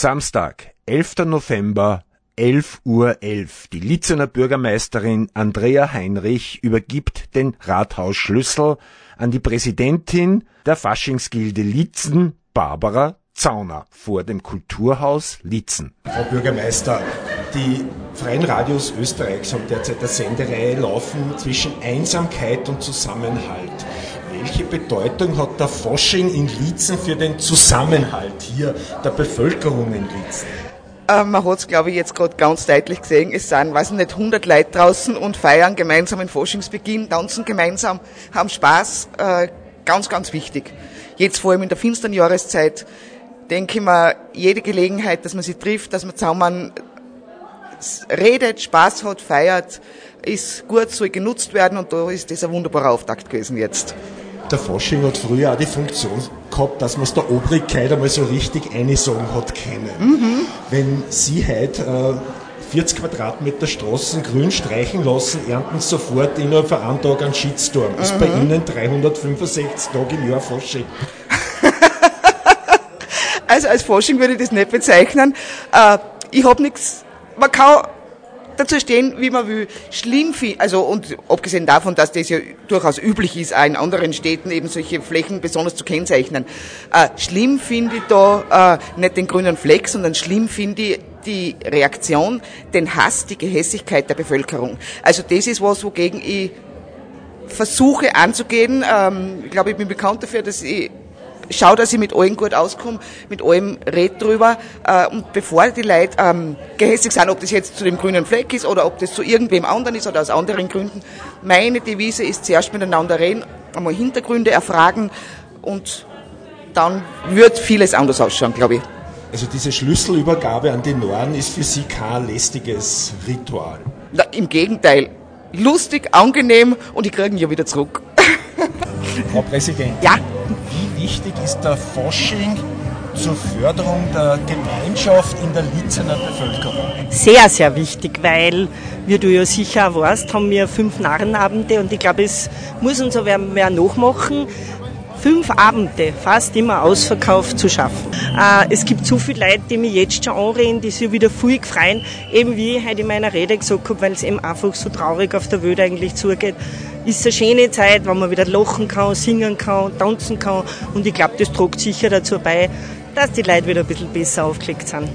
Samstag, 11. November, 11.11 Uhr. Die Litzener Bürgermeisterin Andrea Heinrich übergibt den Rathausschlüssel an die Präsidentin der Faschingsgilde Litzen, Barbara Zauner, vor dem Kulturhaus Litzen. Frau Bürgermeister, die Freien Radios Österreichs haben derzeit eine Sendereihe laufen zwischen Einsamkeit und Zusammenhalt. Welche Bedeutung hat der Fasching in Lietzen für den Zusammenhalt hier der Bevölkerung in Lietzen? Äh, man hat es, glaube ich, jetzt gerade ganz deutlich gesehen. Es sind, weiß nicht, 100 Leute draußen und feiern gemeinsam den Faschingsbeginn, tanzen gemeinsam, haben Spaß. Äh, ganz, ganz wichtig. Jetzt vor allem in der finsteren Jahreszeit denke ich mir, jede Gelegenheit, dass man sich trifft, dass man zusammen redet, Spaß hat, feiert, ist gut, soll genutzt werden und da ist das ein wunderbarer Auftakt gewesen jetzt. Der Fasching hat früher auch die Funktion gehabt, dass man es der Obrigkeit einmal so richtig einsagen hat können. Mhm. Wenn Sie heute äh, 40 Quadratmeter Straßen grün streichen lassen, ernten sofort innerhalb von einem Tag einen Shitstorm. Mhm. Ist bei mhm. Ihnen 365 Tage im Jahr Fasching? also als Fasching würde ich das nicht bezeichnen. Äh, ich habe nichts, man kann dazu stehen, wie man will. Schlimm finde, also und abgesehen davon, dass das ja durchaus üblich ist, auch in anderen Städten eben solche Flächen besonders zu kennzeichnen. Äh, schlimm finde ich da äh, nicht den grünen Fleck, sondern schlimm finde ich die Reaktion, den Hass, die Gehässigkeit der Bevölkerung. Also das ist was, wogegen ich versuche anzugehen. Ähm, ich glaube, ich bin bekannt dafür, dass ich schau, dass ich mit allen gut auskomme, mit allem red drüber. Äh, und bevor die Leute ähm, gehässig sind, ob das jetzt zu dem grünen Fleck ist oder ob das zu irgendwem anderen ist oder aus anderen Gründen, meine Devise ist zuerst miteinander reden, einmal Hintergründe erfragen und dann wird vieles anders ausschauen, glaube ich. Also diese Schlüsselübergabe an die Norden ist für Sie kein lästiges Ritual? Na, Im Gegenteil. Lustig, angenehm und ich kriege ihn ja wieder zurück. Frau Präsidentin. Ja wichtig ist der Fasching zur Förderung der Gemeinschaft in der Litzener Bevölkerung? Sehr, sehr wichtig, weil, wie du ja sicher auch weißt, haben wir fünf Narrenabende und ich glaube, es muss uns aber mehr nachmachen, fünf Abende, fast immer ausverkauft zu schaffen. Äh, es gibt so viele Leute, die mich jetzt schon anreden, die sich wieder viel freuen, eben wie ich heute in meiner Rede gesagt habe, weil es eben einfach so traurig auf der Welt eigentlich zugeht ist eine schöne Zeit, wo man wieder lachen kann, singen kann, tanzen kann. Und ich glaube, das trägt sicher dazu bei, dass die Leute wieder ein bisschen besser aufgelegt sind.